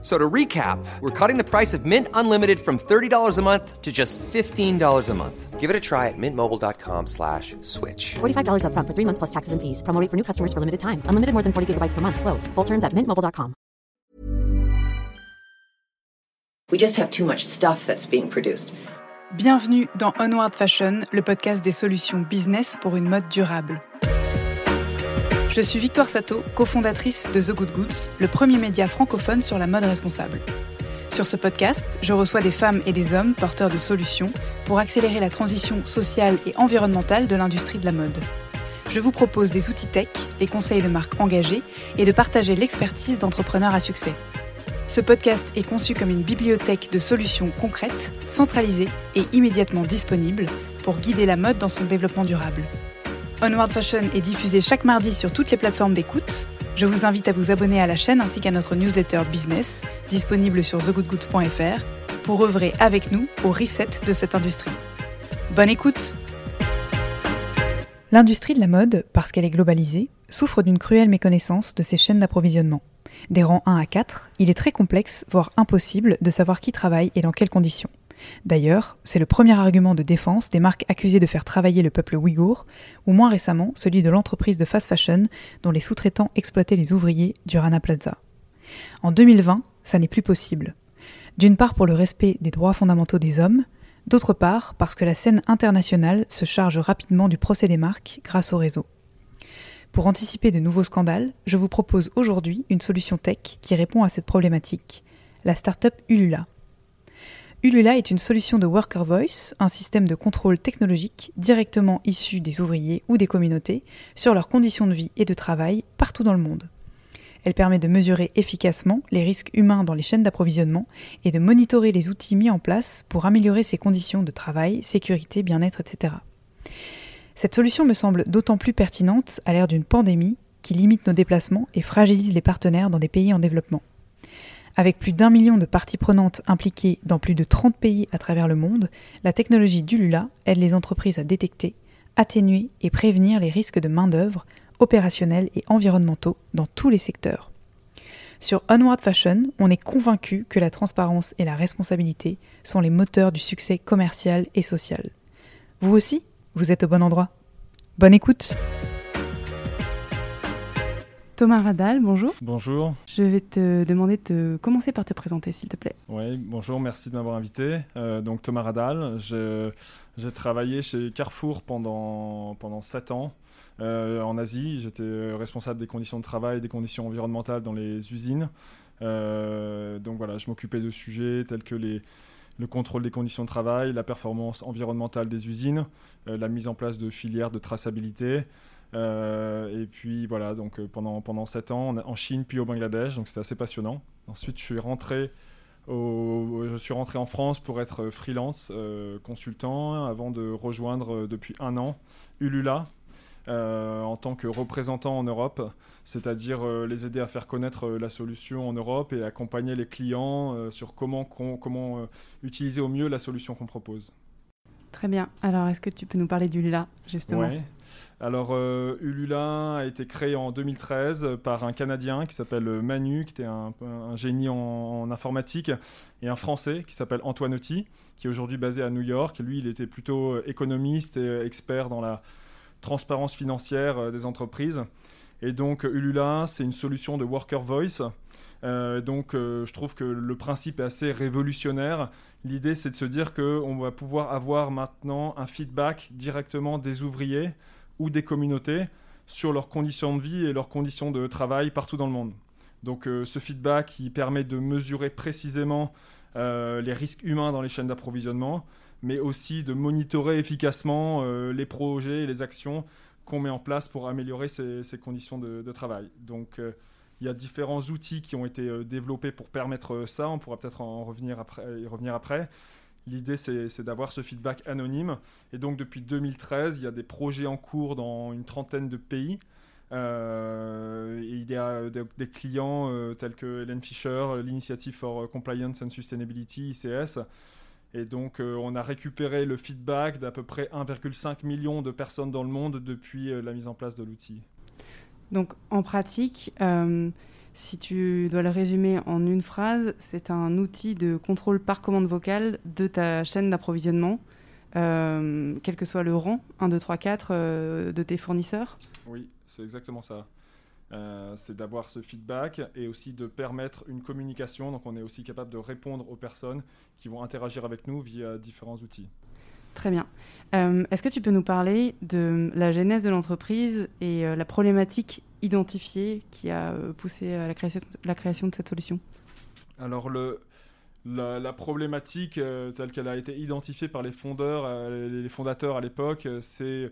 So to recap, we're cutting the price of Mint Unlimited from $30 a month to just $15 a month. Give it a try at mintmobile.com slash switch. $45 upfront for three months plus taxes and fees. Promo rate for new customers for limited time. Unlimited more than 40 gigabytes per month. Slows. Full terms at mintmobile.com. We just have too much stuff that's being produced. Bienvenue dans Onward Fashion, le podcast des solutions business pour une mode durable. Je suis Victoire Sato, cofondatrice de The Good Goods, le premier média francophone sur la mode responsable. Sur ce podcast, je reçois des femmes et des hommes porteurs de solutions pour accélérer la transition sociale et environnementale de l'industrie de la mode. Je vous propose des outils tech, des conseils de marques engagées et de partager l'expertise d'entrepreneurs à succès. Ce podcast est conçu comme une bibliothèque de solutions concrètes, centralisées et immédiatement disponibles pour guider la mode dans son développement durable. Onward Fashion est diffusé chaque mardi sur toutes les plateformes d'écoute. Je vous invite à vous abonner à la chaîne ainsi qu'à notre newsletter business, disponible sur thegoodgoods.fr, pour œuvrer avec nous au reset de cette industrie. Bonne écoute L'industrie de la mode, parce qu'elle est globalisée, souffre d'une cruelle méconnaissance de ses chaînes d'approvisionnement. Des rangs 1 à 4, il est très complexe, voire impossible, de savoir qui travaille et dans quelles conditions. D'ailleurs, c'est le premier argument de défense des marques accusées de faire travailler le peuple ouïghour, ou moins récemment celui de l'entreprise de fast fashion dont les sous-traitants exploitaient les ouvriers du Rana Plaza. En 2020, ça n'est plus possible. D'une part pour le respect des droits fondamentaux des hommes, d'autre part parce que la scène internationale se charge rapidement du procès des marques grâce au réseau. Pour anticiper de nouveaux scandales, je vous propose aujourd'hui une solution tech qui répond à cette problématique, la startup Ulula. Ulula est une solution de Worker Voice, un système de contrôle technologique directement issu des ouvriers ou des communautés sur leurs conditions de vie et de travail partout dans le monde. Elle permet de mesurer efficacement les risques humains dans les chaînes d'approvisionnement et de monitorer les outils mis en place pour améliorer ses conditions de travail, sécurité, bien-être, etc. Cette solution me semble d'autant plus pertinente à l'ère d'une pandémie qui limite nos déplacements et fragilise les partenaires dans des pays en développement. Avec plus d'un million de parties prenantes impliquées dans plus de 30 pays à travers le monde, la technologie d'Ulula aide les entreprises à détecter, atténuer et prévenir les risques de main-d'œuvre, opérationnels et environnementaux dans tous les secteurs. Sur Onward Fashion, on est convaincu que la transparence et la responsabilité sont les moteurs du succès commercial et social. Vous aussi, vous êtes au bon endroit. Bonne écoute! Thomas Radal, bonjour. Bonjour. Je vais te demander de commencer par te présenter, s'il te plaît. Oui, bonjour, merci de m'avoir invité. Euh, donc Thomas Radal, j'ai travaillé chez Carrefour pendant, pendant 7 ans euh, en Asie. J'étais responsable des conditions de travail, des conditions environnementales dans les usines. Euh, donc voilà, je m'occupais de sujets tels que les, le contrôle des conditions de travail, la performance environnementale des usines, la mise en place de filières de traçabilité. Euh, et puis voilà, donc euh, pendant, pendant 7 ans en Chine puis au Bangladesh, donc c'était assez passionnant. Ensuite, je suis rentré, au, je suis rentré en France pour être freelance, euh, consultant, avant de rejoindre depuis un an Ulula. en tant que représentant en Europe, c'est-à-dire les aider à faire connaître la solution en Europe et accompagner les clients sur comment, comment utiliser au mieux la solution qu'on propose. Très bien. Alors, est-ce que tu peux nous parler d'Ulula, justement? Alors, euh, Ulula a été créé en 2013 par un Canadien qui s'appelle Manu, qui était un, génie en, informatique, et un Français qui s'appelle Antoine Otti, qui est aujourd'hui basé à New York. Lui, il était plutôt euh, économiste et euh, expert dans la transparence financière des entreprises. Et donc, Ulula, c'est une solution de Worker Voice. donc, je trouve que le principe est assez révolutionnaire. L'idée, c'est de se dire qu'on va pouvoir avoir maintenant un feedback directement des ouvriers ou des communautés sur leurs conditions de vie et leurs conditions de travail partout dans le monde. Donc euh, ce feedback qui permet de mesurer précisément euh, les risques humains dans les chaînes d'approvisionnement, mais aussi de monitorer efficacement euh, les projets et les actions qu'on met en place pour améliorer ces, conditions de, de, travail. Donc il y a différents outils qui ont été développés pour permettre ça. On pourra peut-être en revenir après, y revenir après. L'idée, c'est d'avoir ce feedback anonyme. Et donc, depuis 2013, il y a des projets en cours dans une trentaine de pays. Euh, il y a des, clients euh, tels que Helen Fisher, l'Initiative for Compliance and Sustainability, ICS. Et donc, on a récupéré le feedback d'à peu près 1,5 million de personnes dans le monde depuis la mise en place de l'outil. Donc, en pratique, si tu dois le résumer en une phrase, c'est un outil de contrôle par commande vocale de ta chaîne d'approvisionnement, quel que soit le rang, 1, 2, 3, 4 de tes fournisseurs. Oui, c'est exactement ça. Euh, c'est d'avoir ce feedback et aussi de permettre une communication. Donc on est aussi capable de répondre aux personnes qui vont interagir avec nous via différents outils. Très bien. Euh, est-ce que tu peux nous parler de la genèse de l'entreprise et euh, la problématique identifiée qui a poussé à la création, la création de cette solution Alors la, problématique telle qu'elle a été identifiée par les fondeurs, les fondateurs à l'époque, c'est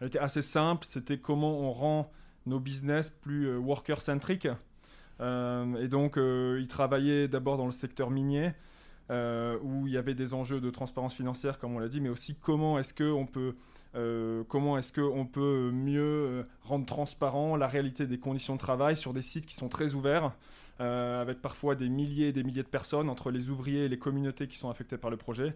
elle était assez simple. C'était comment on rend nos business plus euh, worker-centric. Euh, et donc, euh, ils travaillaient d'abord dans le secteur minier, où il y avait des enjeux de transparence financière, comme on l'a dit, mais aussi comment est-ce qu'on peut, comment est-ce qu'on peut mieux rendre transparent la réalité des conditions de travail sur des sites qui sont très ouverts, avec parfois des milliers et des milliers de personnes entre les ouvriers et les communautés qui sont affectées par le projet.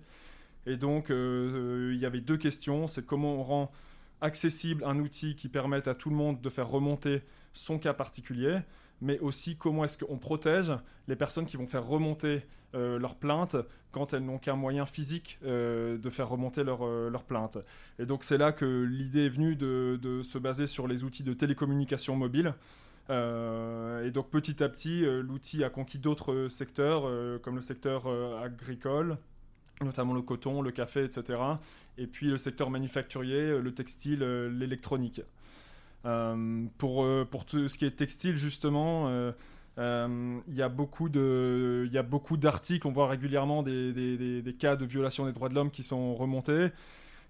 Et donc, il y avait deux questions. C'est comment on rend accessible, un outil qui permette à tout le monde de faire remonter son cas particulier, mais aussi comment est-ce qu'on protège les personnes qui vont faire remonter euh, leur plainte quand elles n'ont qu'un moyen physique euh, de faire remonter leur, euh, plainte. Et donc c'est là que l'idée est venue de, de, se baser sur les outils de télécommunication mobile. et donc petit à petit, l'outil a conquis d'autres secteurs, comme le secteur agricole, notamment le coton, le café, etc. Et puis le secteur manufacturier, euh, le textile, euh, l'électronique. Euh, pour, pour tout ce qui est textile, justement, il y a beaucoup d'articles, on voit régulièrement des, cas de violation des droits de l'homme qui sont remontés.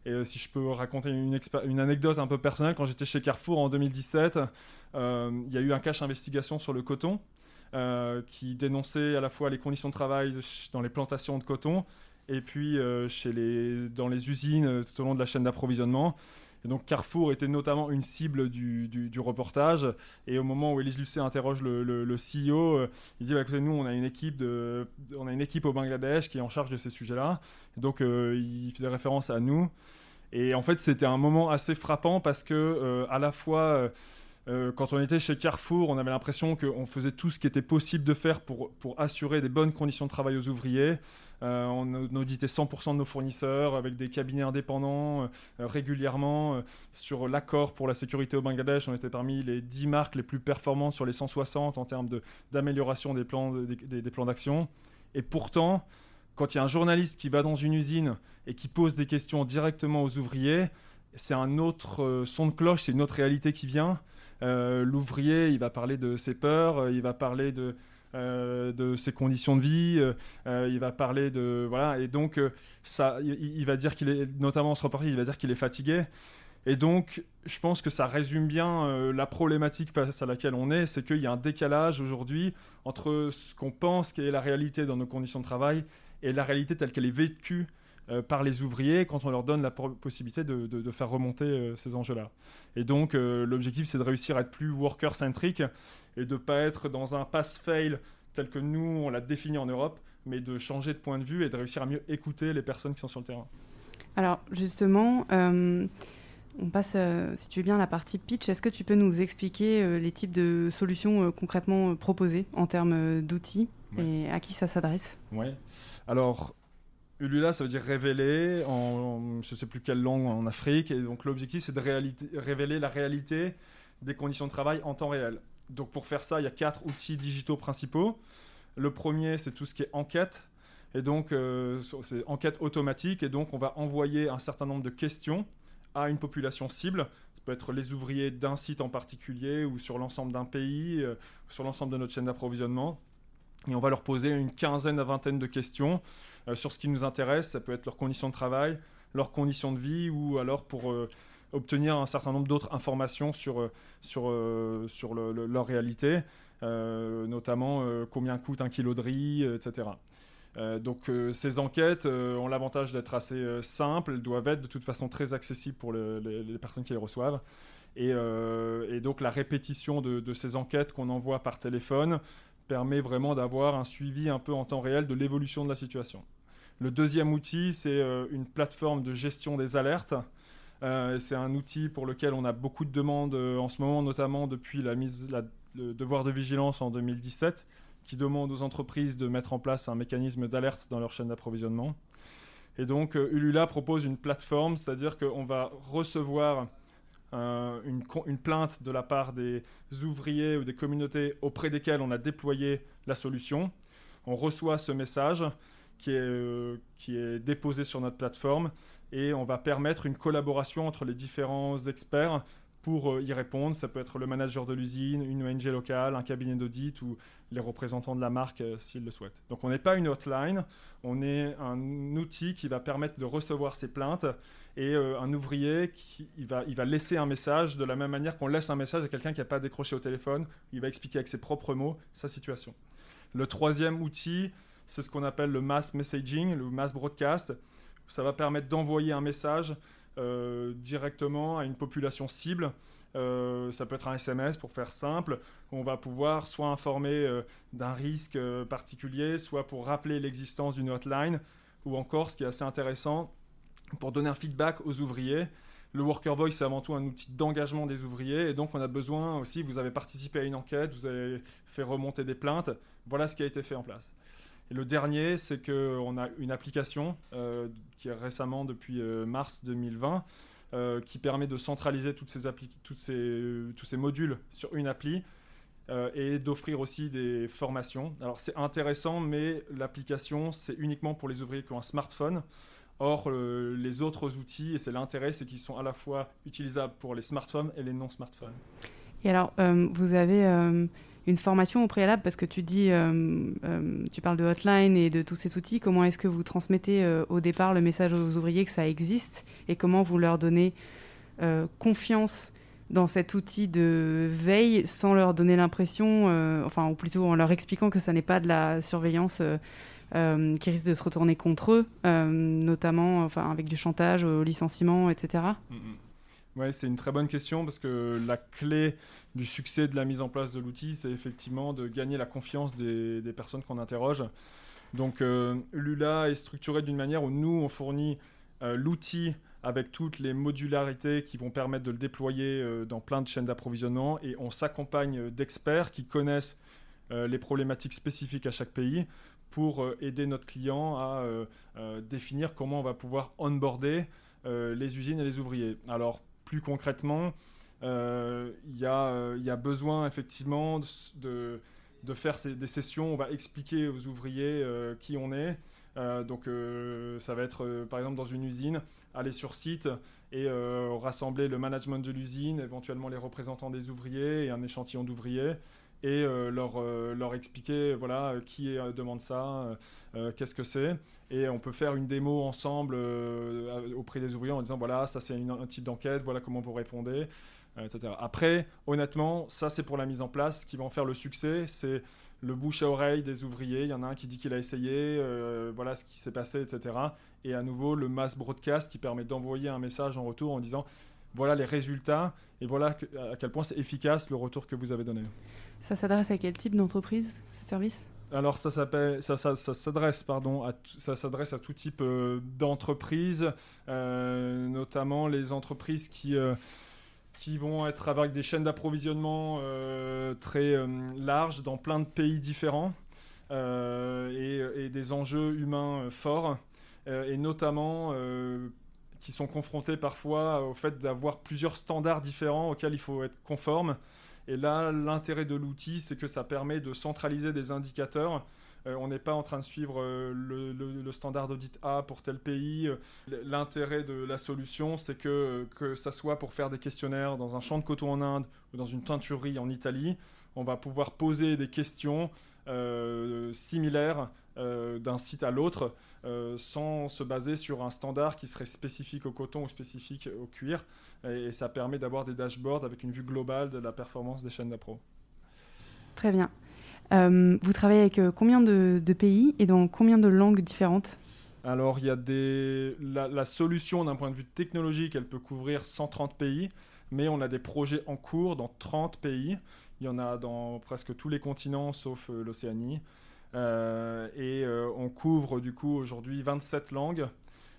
Et si je peux raconter une, anecdote un peu personnelle, quand j'étais chez Carrefour en 2017, il y a eu un cache investigation sur le coton. qui dénonçait à la fois les conditions de travail dans les plantations de coton et puis euh, chez les, dans les usines euh, tout au long de la chaîne d'approvisionnement. Donc Carrefour était notamment une cible du, du, reportage. Et au moment où Elise Lucet interroge le, le, CEO, euh, il dit bah, écoutez, nous, on a, une équipe de, on a une équipe au Bangladesh qui est en charge de ces sujets-là. Donc il faisait référence à nous. Et en fait, c'était un moment assez frappant parce que, à la fois, euh, quand on était chez Carrefour, on avait l'impression qu'on faisait tout ce qui était possible de faire pour, pour assurer des bonnes conditions de travail aux ouvriers. Euh, on auditait 100% de nos fournisseurs avec des cabinets indépendants euh, régulièrement. sur l'accord pour la sécurité au Bangladesh, on était parmi les 10 marques les plus performantes sur les 160 en termes d'amélioration des plans des plans d'action. Et pourtant, quand il y a un journaliste qui va dans une usine et qui pose des questions directement aux ouvriers, c'est un autre son de cloche, c'est une autre réalité qui vient. Euh, l'ouvrier, il va parler de ses peurs, euh, il va parler de, euh, de ses conditions de vie, il va parler de voilà et donc ça, il, va dire qu'il est notamment en ce reportage, il va dire qu'il est fatigué. Et donc, je pense que ça résume bien la problématique face à laquelle on est, c'est qu'il y a un décalage aujourd'hui entre ce qu'on pense qu'est la réalité dans nos conditions de travail et la réalité telle qu'elle est vécue euh, par les ouvriers quand on leur donne la possibilité de, faire remonter euh, ces enjeux-là. Et donc, euh, l'objectif, c'est de réussir à être plus worker-centric et de ne pas être dans un pass-fail tel que nous, on l'a défini en Europe, mais de changer de point de vue et de réussir à mieux écouter les personnes qui sont sur le terrain. Alors, justement, on passe, si tu veux bien, à la partie pitch. Est-ce que tu peux nous expliquer les types de solutions concrètement proposées en termes d'outils et à qui ça s'adresse? Oui. Alors, Ulula, ça veut dire révéler en, je ne sais plus quelle langue en Afrique. Et donc l'objectif, c'est de révéler la réalité des conditions de travail en temps réel. Donc pour faire ça, il y a quatre outils digitaux principaux. Le premier, c'est tout ce qui est enquête. Et donc, euh, c'est enquête automatique. Et donc, on va envoyer un certain nombre de questions à une population cible. Ça peut être les ouvriers d'un site en particulier ou sur l'ensemble d'un pays, euh, sur l'ensemble de notre chaîne d'approvisionnement. Et on va leur poser une quinzaine à vingtaine de questions sur ce qui nous intéresse. Ça peut être leurs conditions de travail, leurs conditions de vie ou alors pour euh, obtenir un certain nombre d'autres informations sur, euh, sur leur réalité, notamment combien coûte un kilo de riz, etc. donc ces enquêtes ont l'avantage d'être assez simples, elles doivent être de toute façon très accessibles pour les personnes qui les reçoivent. Et, donc la répétition de, ces enquêtes qu'on envoie par téléphone permet vraiment d'avoir un suivi un peu en temps réel de l'évolution de la situation. Le deuxième outil, c'est une plateforme de gestion des alertes. c'est un outil pour lequel on a beaucoup de demandes en ce moment, notamment depuis la mise, le devoir de vigilance en 2017 qui demande aux entreprises de mettre en place un mécanisme d'alerte dans leur chaîne d'approvisionnement. Et donc euh, Ulula propose une plateforme, c'est-à-dire qu'on va recevoir euh, une, plainte de la part des ouvriers ou des communautés auprès desquelles on a déployé la solution. On reçoit ce message qui est, euh, qui est déposé sur notre plateforme et on va permettre une collaboration entre les différents experts pour euh, y répondre. Ça peut être le manager de l'usine, une ONG locale, un cabinet d'audit ou les représentants de la marque euh, s'ils le souhaitent. Donc on n'est pas une hotline, on est un outil qui va permettre de recevoir ces plaintes et euh, un ouvrier qui va, va laisser un message de la même manière qu'on laisse un message à quelqu'un qui n'a pas décroché au téléphone. Il va expliquer avec ses propres mots sa situation. Le troisième outil, c'est ce qu'on appelle le mass messaging, le mass broadcast. Ça va permettre d'envoyer un message directement à une population cible. Euh, ça peut être un SMS pour faire simple. On va pouvoir soit informer euh, d'un risque particulier, soit pour rappeler l'existence d'une hotline, ou encore, ce qui est assez intéressant, pour donner un feedback aux ouvriers. Le Worker Voice, c'est avant tout un outil d'engagement des ouvriers, et donc on a besoin aussi, vous avez participé à une enquête, vous avez fait remonter des plaintes, voilà ce qui a été fait en place. Et le dernier, c'est qu'on a une application euh, qui est récemment, depuis euh, mars 2020, euh, qui permet de centraliser toutes ces toutes ces, tous ces modules sur une appli et d'offrir aussi des formations. Alors c'est intéressant, mais l'application, c'est uniquement pour les ouvriers qui ont un smartphone. Or, les autres outils, et c'est l'intérêt, c'est qu'ils sont à la fois utilisables pour les smartphones et les non-smartphones. Et alors, vous avez une formation au préalable parce que tu dis, euh, euh, tu parles de hotline et de tous ces outils. Comment est-ce que vous transmettez euh, au départ le message aux ouvriers que ça existe et comment vous leur donnez confiance dans cet outil de veille sans leur donner l'impression, enfin, ou plutôt en leur expliquant que ça n'est pas de la surveillance qui risque de se retourner contre eux, notamment enfin, avec du chantage au licenciement, etc. Ouais, c'est une très bonne question parce que la clé du succès de la mise en place de l'outil, c'est effectivement de gagner la confiance des, personnes qu'on interroge. Donc euh, Lula est structuré d'une manière où nous, on fournit euh, l'outil avec toutes les modularités qui vont permettre de le déployer euh, dans plein de chaînes d'approvisionnement et on s'accompagne d'experts qui connaissent les problématiques spécifiques à chaque pays pour aider notre client à définir comment on va pouvoir onboarder les usines et les ouvriers. Alors plus concrètement, euh, il y, euh, a besoin effectivement de, faire des sessions. On va expliquer aux ouvriers euh, qui on est. donc ça va être par exemple dans une usine, aller sur site et rassembler le management de l'usine, éventuellement les représentants des ouvriers et un échantillon d'ouvriers et leur, leur expliquer voilà, qui demande ça, qu'est-ce que c'est. Et on peut faire une démo ensemble auprès des ouvriers en disant voilà, ça c'est un type d'enquête, voilà comment vous répondez. Etc. Après, honnêtement, ça c'est pour la mise en place. Ce qui va en faire le succès, c'est le bouche à oreille des ouvriers. Il y en a un qui dit qu'il a essayé, voilà ce qui s'est passé, etc. Et à nouveau, le mass broadcast qui permet d'envoyer un message en retour en disant voilà les résultats et voilà à quel point c'est efficace le retour que vous avez donné. Ça s'adresse à quel type d'entreprise, ce service? Alors ça s'appelle, ça, ça, s'adresse pardon, à ça s'adresse à tout type euh, d'entreprises, euh, notamment les entreprises qui euh, qui vont être avec des chaînes d'approvisionnement très larges dans plein de pays différents et, et, des enjeux humains forts et notamment qui sont confrontés parfois au fait d'avoir plusieurs standards différents auxquels il faut être conforme. Et là, l'intérêt de l'outil, c'est que ça permet de centraliser des indicateurs. Euh, on n'est pas en train de suivre euh, le, standard d'audit A pour tel pays. L'intérêt de la solution, c'est que, que ça soit pour faire des questionnaires dans un champ de coton en Inde ou dans une teinturerie en Italie, on va pouvoir poser des questions euh, similaires euh, d'un site à l'autre euh, sans se baser sur un standard qui serait spécifique au coton ou spécifique au cuir. Et, ça permet d'avoir des dashboards avec une vue globale de la performance des chaînes d'appro. Très bien. vous travaillez avec combien de, pays et dans combien de langues différentes? Alors, il y a des... la, la solution d'un point de vue technologique, elle peut couvrir 130 pays. mais on a des projets en cours dans 30 pays. Il y en a dans presque tous les continents sauf euh, l'Océanie. Euh, et euh, on couvre du coup aujourd'hui 27 langues,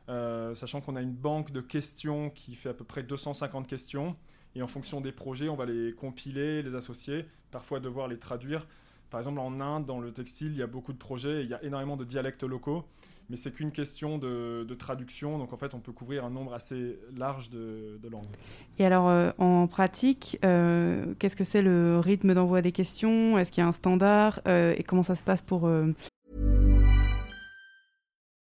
sachant qu'on a une banque de questions qui fait à peu près 250 questions. Et en fonction des projets, on va les compiler, les associer, parfois devoir les traduire. Par exemple, en Inde, dans le textile, il y a beaucoup de projets, et il y a énormément de dialectes locaux mais c'est qu'une question de, traduction. Donc en fait, on peut couvrir un nombre assez large de, langues. Et alors, euh, en pratique, euh, qu'est-ce que c'est le rythme d'envoi des questions? Est-ce qu'il y a un standard? Euh, Et comment ça se passe pour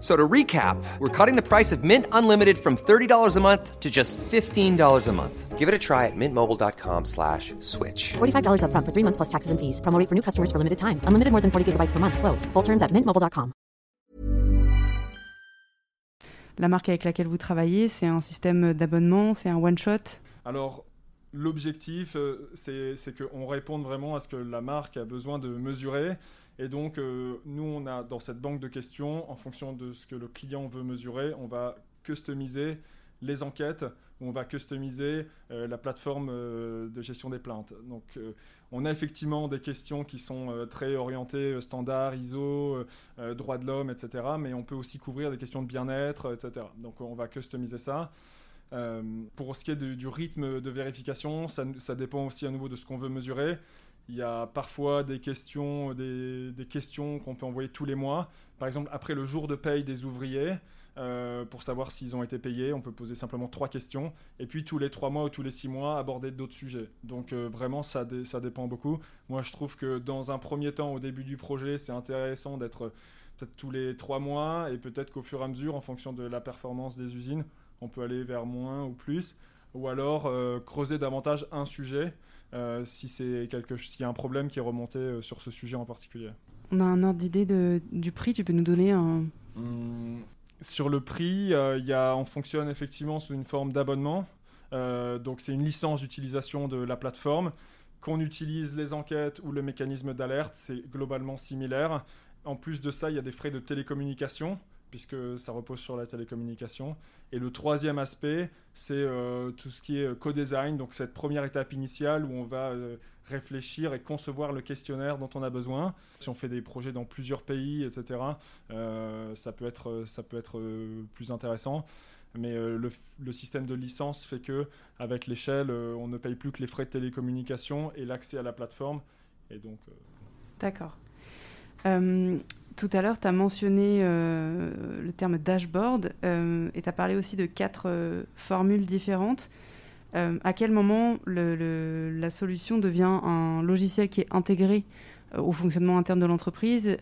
So to recap, we're cutting the price of Mint Unlimited from $30 a month to just $15 a month. Give it a try at mintmobile.com slash switch. $45 up front for three months plus taxes and fees. Promo for new customers for limited time. Unlimited more than 40 gigabytes per month. Slows. Full terms at mintmobile.com. La marque avec laquelle vous travaillez, c'est un système d'abonnement, c'est un one-shot? Alors, l'objectif, euh, c'est qu'on réponde vraiment à ce que la marque a besoin de mesurer. Et donc, euh, nous, on a dans cette banque de questions, en fonction de ce que le client veut mesurer, on va customiser les enquêtes, on va customiser euh, la plateforme euh, de gestion des plaintes. Donc, on a effectivement des questions qui sont très orientées standard, ISO, droits de l'homme, etc. Mais on peut aussi couvrir des questions de bien-être, etc. Donc, on va customiser ça. pour ce qui est du rythme de vérification, ça, ça, dépend aussi à nouveau de ce qu'on veut mesurer. Il y a parfois des questions, des, questions qu'on peut envoyer tous les mois. Par exemple, après le jour de paye des ouvriers, euh, pour savoir s'ils ont été payés, on peut poser simplement trois questions. Et puis tous les trois mois ou tous les six mois, aborder d'autres sujets. Donc euh, vraiment, ça, dépend beaucoup. Moi, je trouve que dans un premier temps, au début du projet, c'est intéressant d'être peut-être tous les trois mois. Et peut-être qu'au fur et à mesure, en fonction de la performance des usines, on peut aller vers moins ou plus. Ou alors euh, creuser davantage un sujet. Euh, si c'est quelque s'il y a un problème qui est remonté euh, sur ce sujet en particulier. On a un ordre d'idée du prix, tu peux nous donner un... Mmh, sur le prix, euh, y a, on fonctionne effectivement sous une forme d'abonnement. donc c'est une licence d'utilisation de la plateforme. Qu'on utilise les enquêtes ou le mécanisme d'alerte, c'est globalement similaire. En plus de ça, il y a des frais de télécommunication puisque ça repose sur la télécommunication. Et le troisième aspect, c'est euh, tout ce qui est co-design, donc cette première étape initiale où on va euh, réfléchir et concevoir le questionnaire dont on a besoin. Si on fait des projets dans plusieurs pays, etc., euh, ça peut être, ça peut être plus intéressant. Mais le, le, système de licence fait que, avec l'échelle, on ne paye plus que les frais de télécommunication et l'accès à la plateforme. Et donc. D'accord. Tout à l'heure, tu as mentionné euh, le terme dashboard euh, et tu as parlé aussi de quatre euh, formules différentes. à quel moment la solution devient un logiciel qui est intégré au fonctionnement interne de l'entreprise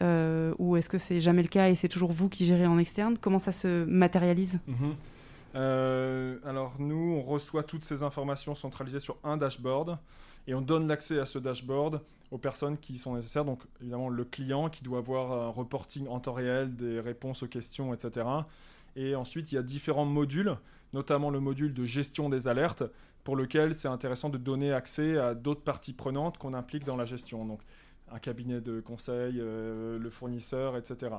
ou est-ce que c'est jamais le cas et c'est toujours vous qui gérez en externe? Comment ça se matérialise? Mhm. Alors nous, on reçoit toutes ces informations centralisées sur un dashboard et on donne l'accès à ce dashboard aux personnes qui sont nécessaires. Donc évidemment le client qui doit avoir un reporting en temps réel des réponses aux questions, etc. Et ensuite il y a différents modules, notamment le module de gestion des alertes, pour lequel c'est intéressant de donner accès à d'autres parties prenantes qu'on implique dans la gestion. Donc un cabinet de conseil, euh, le fournisseur, etc.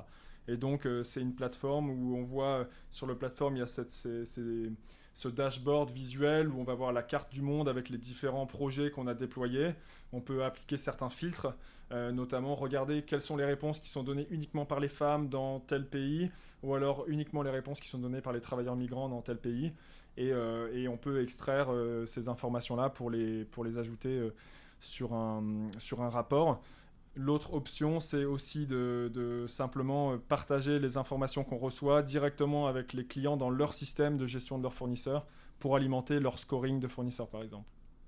Et donc euh, c'est une plateforme où on voit sur le plateforme il y a cette, ce dashboard visuel où on va voir la carte du monde avec les différents projets qu'on a déployés. On peut appliquer certains filtres, euh, notamment regarder quelles sont les réponses qui sont données uniquement par les femmes dans tel pays, ou alors uniquement les réponses qui sont données par les travailleurs migrants dans tel pays. Et, euh, on peut extraire euh, ces informations-là pour les, pour les ajouter sur, un, sur un rapport. L'autre option, c'est aussi de, simplement euh, partager les informations qu'on reçoit directement avec les clients dans leur système de gestion de leurs fournisseurs pour alimenter leur scoring de fournisseurs, par exemple.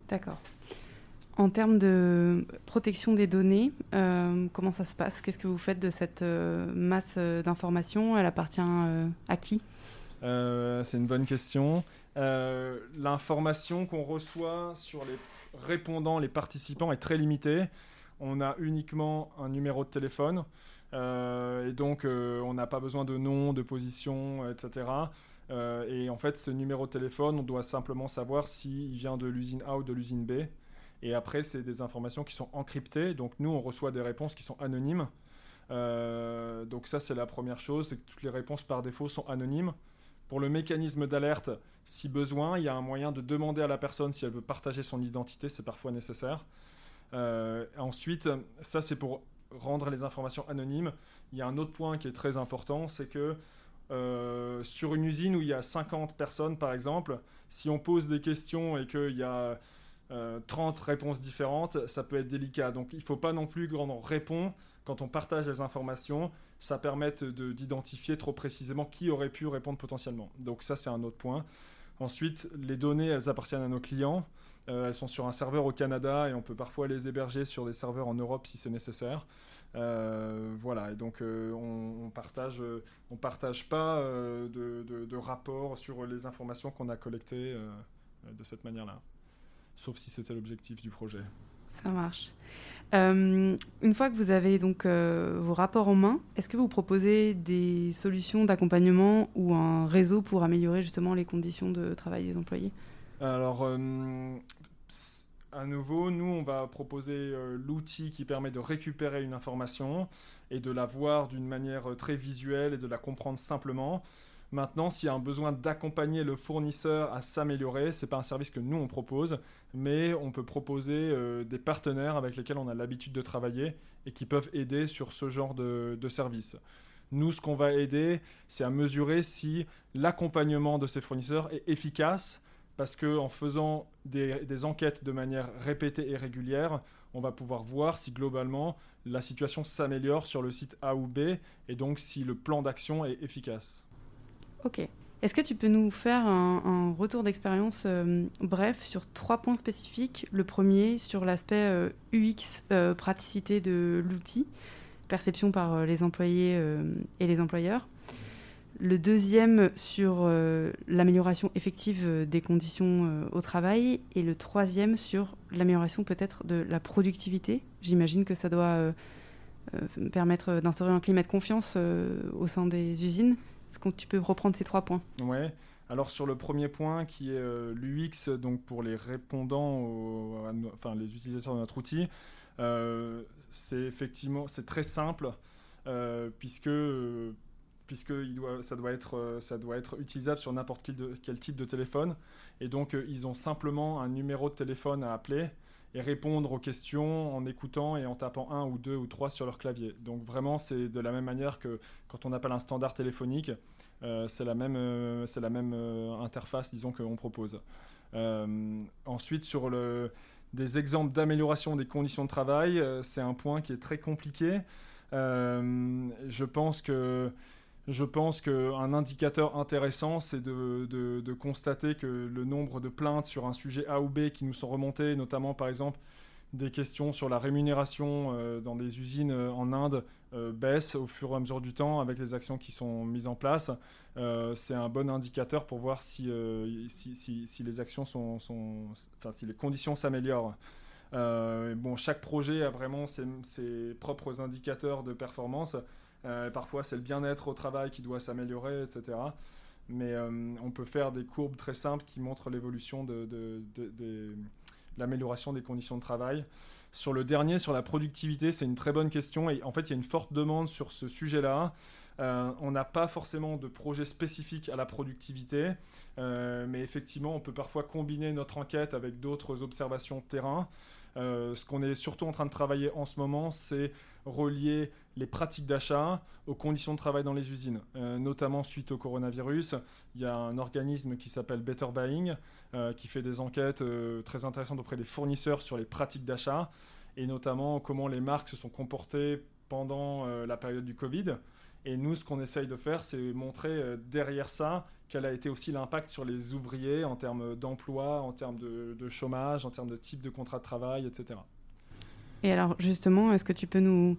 D'accord. En termes de protection des données, euh, comment ça se passe? Qu'est-ce que vous faites de cette euh, masse d'informations? Elle appartient à qui? C'est une bonne question. L'information qu'on reçoit sur les répondants, les participants, est très limitée on a uniquement un numéro de téléphone. Euh, et donc, euh, on n'a pas besoin de nom, de position, etc. Euh, et en fait, ce numéro de téléphone, on doit simplement savoir s'il vient de l'usine A ou de l'usine B. Et après, c'est des informations qui sont encryptées. Donc nous, on reçoit des réponses qui sont anonymes. Donc ça, c'est la première chose, c'est que toutes les réponses par défaut sont anonymes. Pour le mécanisme d'alerte, si besoin, il y a un moyen de demander à la personne si elle veut partager son identité, c'est parfois nécessaire. Euh, ensuite, ça c'est pour rendre les informations anonymes. Il y a un autre point qui est très important, c'est que euh, sur une usine où il y a 50 personnes, par exemple, si on pose des questions et qu'il y a 30 euh, réponses différentes, ça peut être délicat. Donc il ne faut pas non plus, quand on répond, quand on partage les informations, ça permette d'identifier trop précisément qui aurait pu répondre potentiellement. Donc ça, c'est un autre point. Ensuite, les données, elles appartiennent à nos clients. Euh, elles sont sur un serveur au Canada et on peut parfois les héberger sur des serveurs en Europe si c'est nécessaire. Euh, voilà, et donc euh, on, on, partage, on partage pas de, de, rapports sur les informations qu'on a collectées de cette manière-là, sauf si c'était l'objectif du projet. Ça marche. une fois que vous avez donc vos rapports en main, est-ce que vous proposez des solutions d'accompagnement ou un réseau pour améliorer justement les conditions de travail des employés? Alors, euh, à nouveau, nous, on va proposer euh, l'outil qui permet de récupérer une information et de la voir d'une manière euh, très visuelle et de la comprendre simplement. Maintenant, s'il y a un besoin d'accompagner le fournisseur à s'améliorer, ce n'est pas un service que nous on propose, mais on peut proposer des partenaires avec lesquels on a l'habitude de travailler et qui peuvent aider sur ce genre de service. Nous, ce qu'on va aider, c'est à mesurer si l'accompagnement de ces fournisseurs est efficace parce qu'en faisant des, enquêtes de manière répétée et régulière, on va pouvoir voir si globalement la situation s'améliore sur le site A ou B et donc si le plan d'action est efficace. Ok. Est-ce que tu peux nous faire un, retour d'expérience euh, bref sur trois points spécifiques? Le premier sur l'aspect UX, euh, euh, praticité de l'outil, perception par les employés et les employeurs le deuxième sur euh, l'amélioration effective euh, des conditions euh, au travail et le troisième sur l'amélioration peut-être de la productivité. J'imagine que ça doit permettre d'instaurer un climat de confiance au sein des usines. Est-ce que tu peux reprendre ces trois points? Ouais. Alors sur le premier point qui est l'UX, donc pour les répondants, enfin les utilisateurs de notre outil, c'est effectivement c'est très simple puisque puisque ça, doit être, euh, ça doit être utilisable sur n'importe quel, type de téléphone. Et donc, euh, ils ont simplement un numéro de téléphone à appeler et répondre aux questions en écoutant et en tapant un ou deux ou trois sur leur clavier. Donc, vraiment, c'est de la même manière que quand on appelle un standard téléphonique, euh, c'est la même, c'est la même interface, disons, qu'on propose. ensuite, sur le, des exemples d'amélioration des conditions de travail, c'est un point qui est très compliqué. je pense que je pense qu'un indicateur intéressant, c'est de, constater que le nombre de plaintes sur un sujet A ou B qui nous sont remontées, notamment par exemple des questions sur la rémunération euh, dans des usines euh, en Inde, euh, baisse au fur et à mesure du temps avec les actions qui sont mises en place. c'est un bon indicateur pour voir si, les actions sont, enfin, si les conditions s'améliorent. bon, chaque projet a vraiment ses propres indicateurs de performance. Euh, parfois, c'est le bien-être au travail qui doit s'améliorer, etc. Mais euh, on peut faire des courbes très simples qui montrent l'évolution de, l'amélioration des conditions de travail. Sur le dernier, sur la productivité, c'est une très bonne question. Et en fait, il y a une forte demande sur ce sujet-là. Euh, on n'a pas forcément de projet spécifique à la productivité, mais effectivement, on peut parfois combiner notre enquête avec d'autres observations de terrain. Ce qu'on est surtout en train de travailler en ce moment, c'est relier les pratiques d'achat aux conditions de travail dans les usines, euh, notamment suite au coronavirus. Il y a un organisme qui s'appelle Better Buying euh, qui fait des enquêtes très intéressantes auprès des fournisseurs sur les pratiques d'achat et notamment comment les marques se sont comportées pendant la période du Covid. Et nous, ce qu'on essaye de faire, c'est montrer derrière ça quel a été aussi l'impact sur les ouvriers en termes d'emploi, en termes de, chômage, en termes de type de contrat de travail, etc. Et alors justement, est-ce que tu peux nous,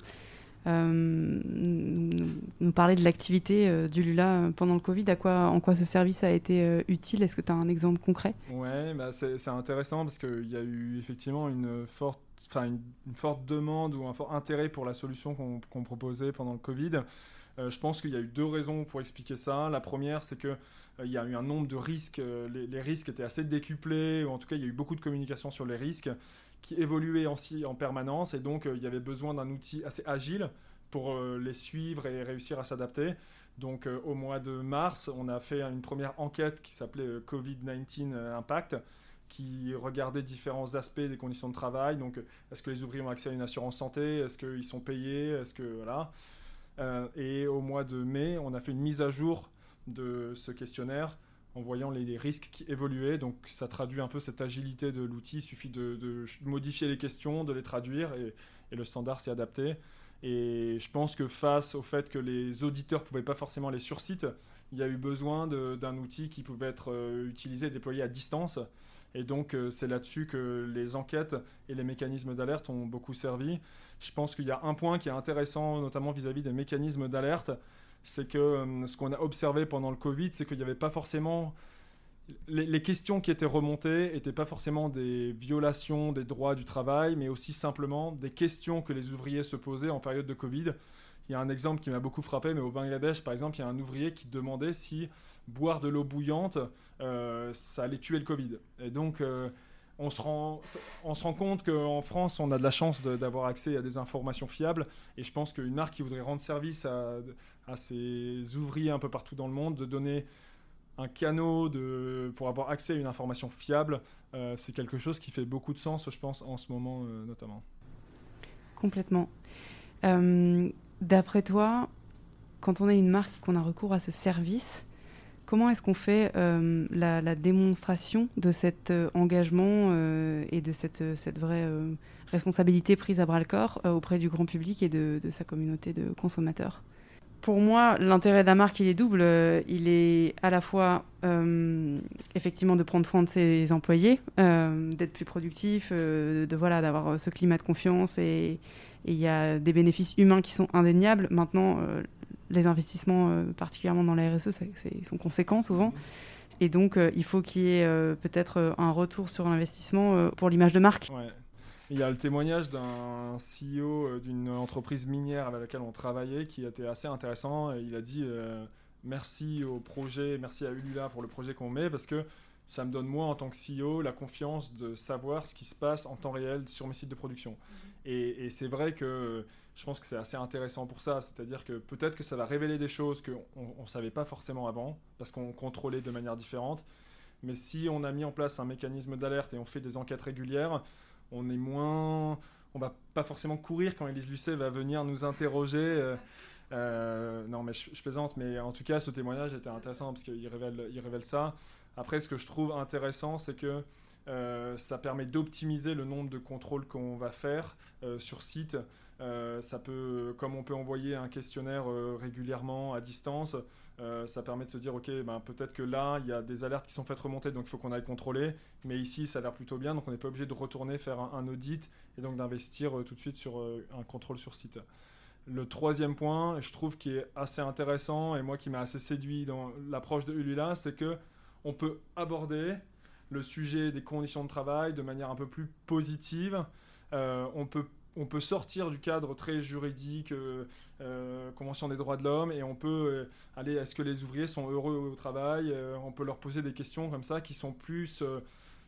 euh, nous, parler de l'activité euh, du Lula pendant le Covid? À quoi, En quoi ce service a été euh, utile? Est-ce que tu as un exemple concret? Oui, bah c'est intéressant parce qu'il y a eu effectivement une forte, une, forte demande ou un fort intérêt pour la solution qu'on proposait pendant le Covid. je pense qu'il y a eu deux raisons pour expliquer ça. La première, c'est qu'il il y a eu un nombre de risques, les, risques étaient assez décuplés, ou en tout cas il y a eu beaucoup de communication sur les risques qui évoluaient en, en permanence, et donc il y avait besoin d'un outil assez agile pour les suivre et réussir à s'adapter. Donc au mois de mars, on a fait une première enquête qui s'appelait Covid-19 Impact, qui regardait différents aspects des conditions de travail. Donc, est-ce que les ouvriers ont accès à une assurance santé? Est-ce qu'ils sont payés? Est-ce que voilà euh, Et au mois de mai, on a fait une mise à jour de ce questionnaire en voyant les, risques qui évoluaient. Donc, ça traduit un peu cette agilité de l'outil. Il suffit de, modifier les questions, de les traduire et, le standard s'est adapté. Et je pense que face au fait que les auditeurs ne pouvaient pas forcément aller sur site, il y a eu besoin d'un outil qui pouvait être euh, utilisé et déployé à distance. Et donc, euh, c'est là-dessus que les enquêtes et les mécanismes d'alerte ont beaucoup servi. Je pense qu'il y a un point qui est intéressant, notamment vis-à-vis des mécanismes d'alerte, c'est que euh, ce qu'on a observé pendant le Covid, c'est qu'il n'y avait pas forcément... Les, questions qui étaient remontées n'étaient pas forcément des violations des droits du travail, mais aussi simplement des questions que les ouvriers se posaient en période de Covid. Il y a un exemple qui m'a beaucoup frappé, mais au Bangladesh, par exemple, il y a un ouvrier qui demandait si boire de l'eau bouillante, euh, ça allait tuer le Covid. Et donc, euh, on, se rend, on se rend compte qu'en France, on a de la chance d'avoir accès à des informations fiables. Et je pense qu'une marque qui voudrait rendre service à, à, ses ouvriers un peu partout dans le monde, de donner un canot de, pour avoir accès à une information fiable, euh, c'est quelque chose qui fait beaucoup de sens, je pense, en ce moment notamment. Complètement. D'après toi, quand on est une marque qu'on a recours à ce service, comment est-ce qu'on fait euh, la, démonstration de cet euh, engagement euh, et de cette, cette vraie responsabilité prise à bras-le-corps auprès du grand public et de, sa communauté de consommateurs? Pour moi, l'intérêt de la marque, il est double. Il est à la fois, effectivement, de prendre soin de ses employés, d'être plus productif, de, voilà, d'avoir ce climat de confiance. Et il y a des bénéfices humains qui sont indéniables. Maintenant, les investissements, euh, particulièrement dans la RSE, sont conséquents souvent. Et donc, euh, il faut qu'il y ait euh, peut-être un retour sur l'investissement pour l'image de marque. Il y a le témoignage d'un CEO d'une entreprise minière avec laquelle on travaillait qui était assez intéressant. Il a dit merci au projet, merci à Ulula pour le projet qu'on met parce que ça me donne moi en tant que CEO la confiance de savoir ce qui se passe en temps réel sur mes sites de production. Mhm. Et, c'est vrai que je pense que c'est assez intéressant pour ça. C'est-à-dire que peut-être que ça va révéler des choses qu'on ne savait pas forcément avant, parce qu'on contrôlait de manière différente. Mais si on a mis en place un mécanisme d'alerte et on fait des enquêtes régulières, on est moins. On va pas forcément courir quand Elise Lucet va venir nous interroger. Euh, euh, non, mais je, plaisante, mais en tout cas, ce témoignage était intéressant parce qu'il révèle, il révèle ça. Après, ce que je trouve intéressant, c'est que euh, ça permet d'optimiser le nombre de contrôles qu'on va faire euh, sur site. Euh, ça peut, comme on peut envoyer un questionnaire régulièrement à distance, ça permet de se dire ok, ben, peut-être que là il y a des alertes qui sont faites remonter, donc il faut qu'on aille contrôler. Mais ici ça a l'air plutôt bien, donc on n'est pas obligé de retourner faire un, audit et donc d'investir tout de suite sur un contrôle sur site. Le troisième point, je trouve qui est assez intéressant et moi qui m'a assez séduit dans l'approche de Ulula, c'est que on peut aborder le sujet des conditions de travail de manière un peu plus positive. Euh, on, peut, on peut sortir du cadre très juridique, euh, euh, Convention des droits de l'homme, et on peut aller, est-ce que les ouvriers sont heureux au travail On peut leur poser des questions comme ça qui sont plus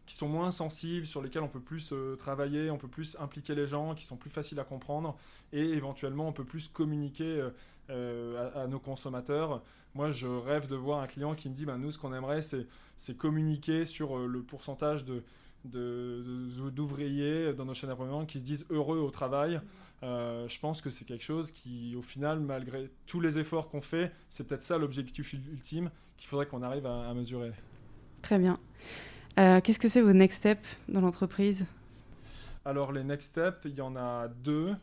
qui sont moins sensibles, sur lesquels on peut plus travailler, on peut plus impliquer les gens, qui sont plus faciles à comprendre, et éventuellement on peut plus communiquer à, nos consommateurs moi, je rêve de voir un client qui me dit, ben, nous, ce qu'on aimerait, c'est communiquer sur euh, le pourcentage d'ouvriers dans nos chaînes d'approvisionnement qui se disent heureux au travail. Euh, je pense que c'est quelque chose qui, au final, malgré tous les efforts qu'on fait, c'est peut-être ça l'objectif ultime qu'il faudrait qu'on arrive à, mesurer. Très bien. Euh, qu'est-ce que c'est vos next steps dans l'entreprise? Alors, les next steps, il y en a deux.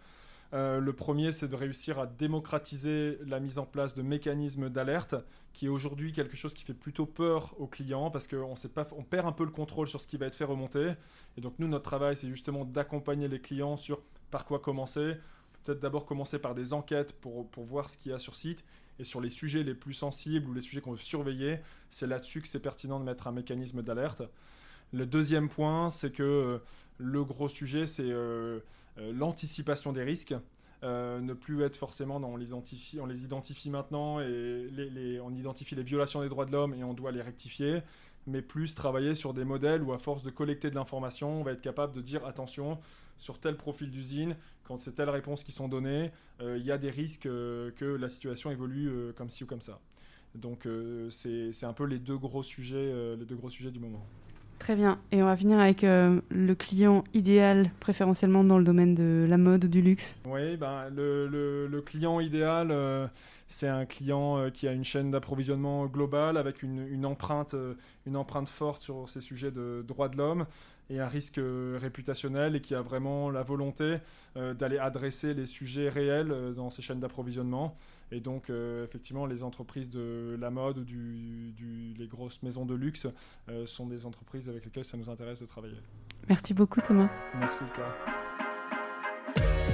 Euh, le premier, c'est de réussir à démocratiser la mise en place de mécanismes d'alerte, qui est aujourd'hui quelque chose qui fait plutôt peur aux clients parce qu'on on perd un peu le contrôle sur ce qui va être fait remonter. Et donc nous, notre travail, c'est justement d'accompagner les clients sur par quoi commencer. Peut-être d'abord commencer par des enquêtes pour, pour voir ce qu'il y a sur site. Et sur les sujets les plus sensibles ou les sujets qu'on veut surveiller, c'est là-dessus que c'est pertinent de mettre un mécanisme d'alerte. Le deuxième point, c'est que euh, le gros sujet, c'est euh, euh, l'anticipation des risques. ne plus être forcément dans on les identifie, on les identifie maintenant et on identifie les violations des droits de l'homme et on doit les rectifier mais plus travailler sur des modèles où à force de collecter de l'information, on va être capable de dire attention, sur tel profil d'usine, quand c'est telle réponse qui sont données, euh, il y a des risques euh, que la situation évolue euh, comme ci ou comme ça. Donc c'est un peu les deux gros sujets, les deux gros sujets du moment. Très bien. Et on va finir avec le client idéal, préférentiellement dans le domaine de la mode, du luxe. Oui, ben, le, le, client idéal, c'est un client qui a une chaîne d'approvisionnement globale avec une, une, empreinte, une empreinte forte sur ces sujets de droits de l'homme et un risque euh, réputationnel et qui a vraiment la volonté euh, d'aller adresser les sujets réels euh, dans ces chaînes d'approvisionnement. Et donc, effectivement, les entreprises de la mode ou du, les grosses maisons de luxe sont des entreprises avec lesquelles ça nous intéresse de travailler. Merci beaucoup, Thomas. Merci, Clara.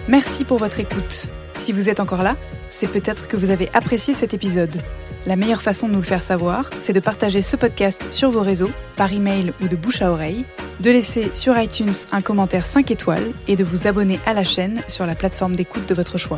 Merci pour votre écoute. Si vous êtes encore là, c'est peut-être que vous avez apprécié cet épisode. La meilleure façon de nous le faire savoir, c'est de partager ce podcast sur vos réseaux, par email ou de bouche à oreille, de laisser sur iTunes un commentaire 5 étoiles et de vous abonner à la chaîne sur la plateforme d'écoute de votre choix.